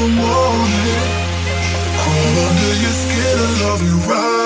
the moment. Crawl under your skin, and love you right.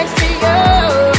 next to you.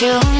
you.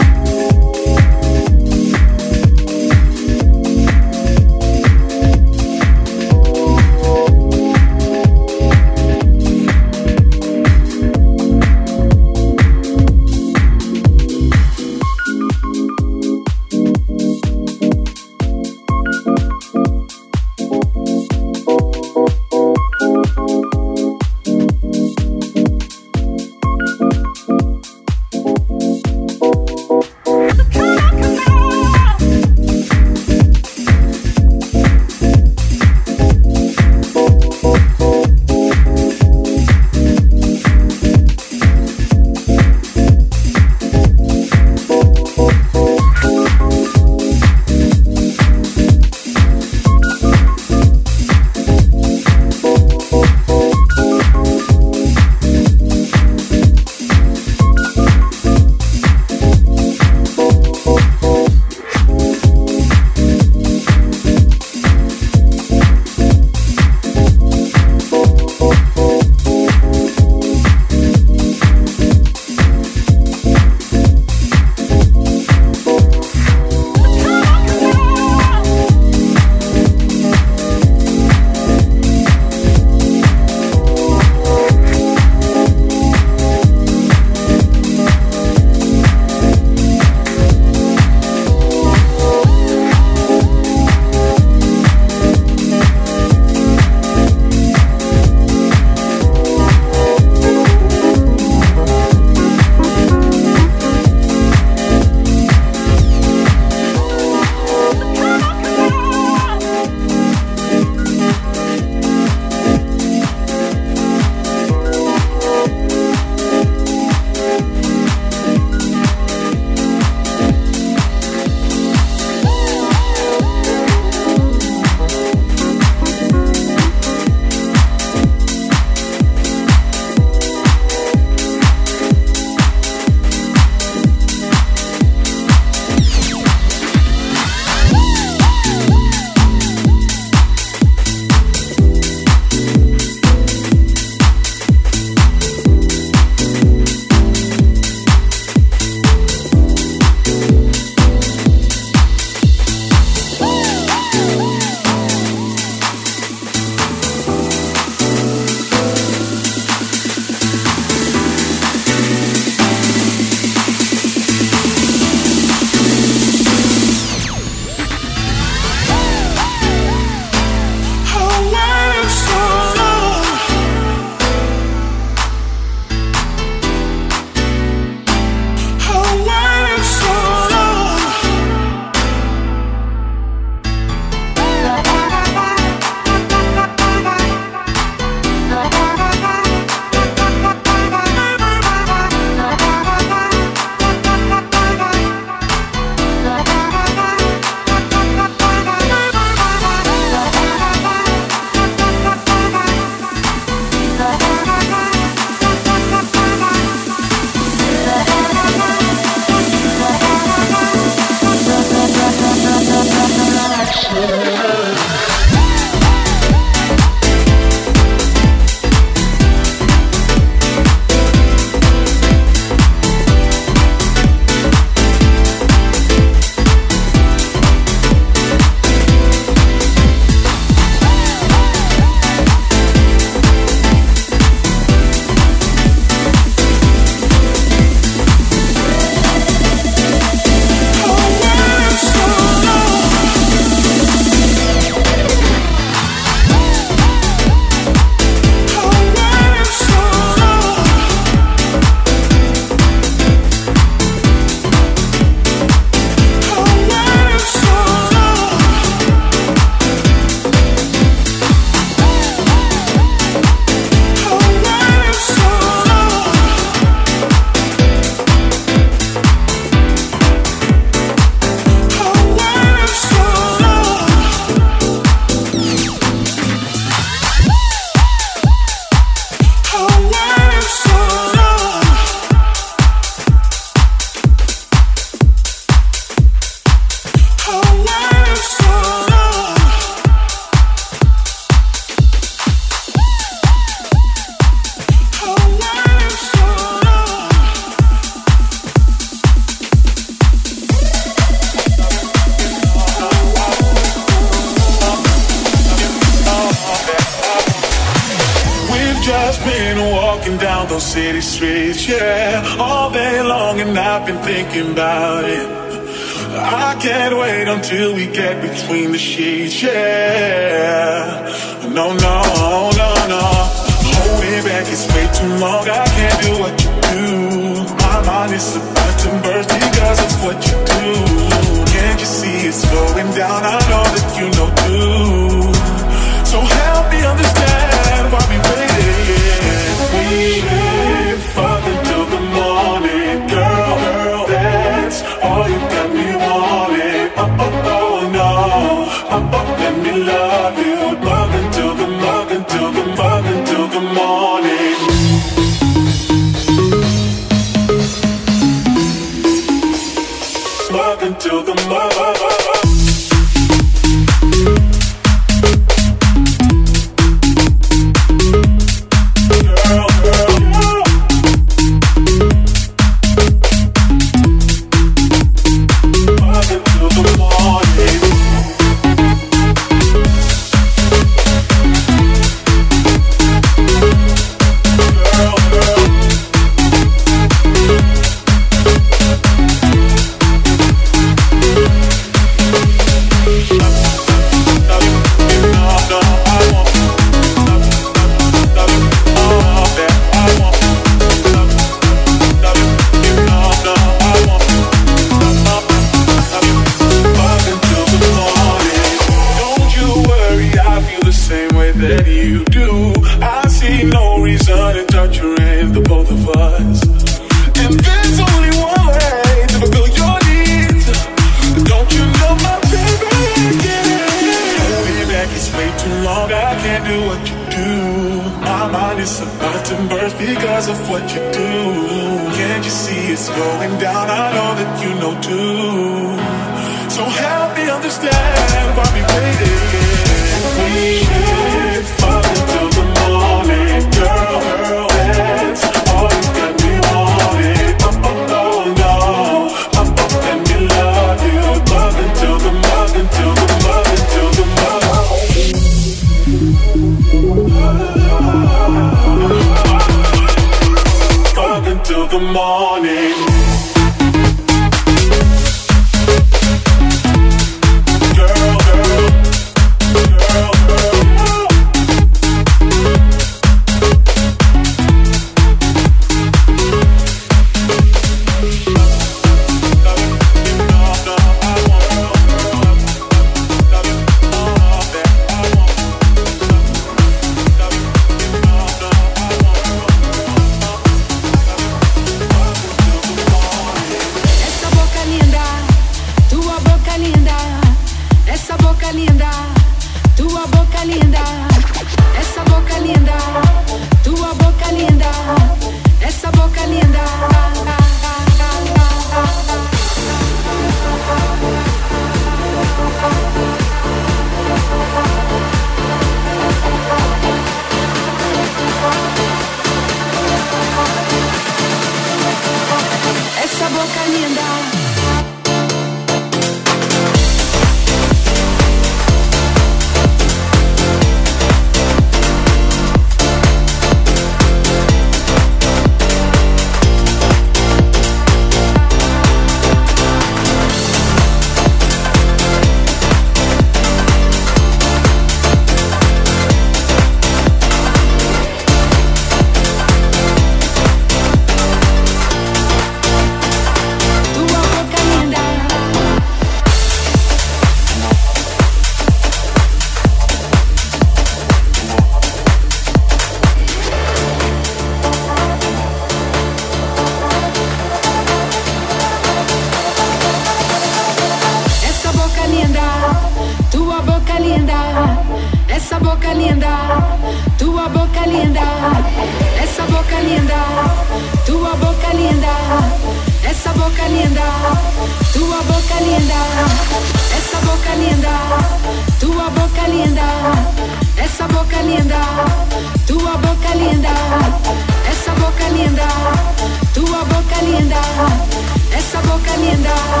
enmienda.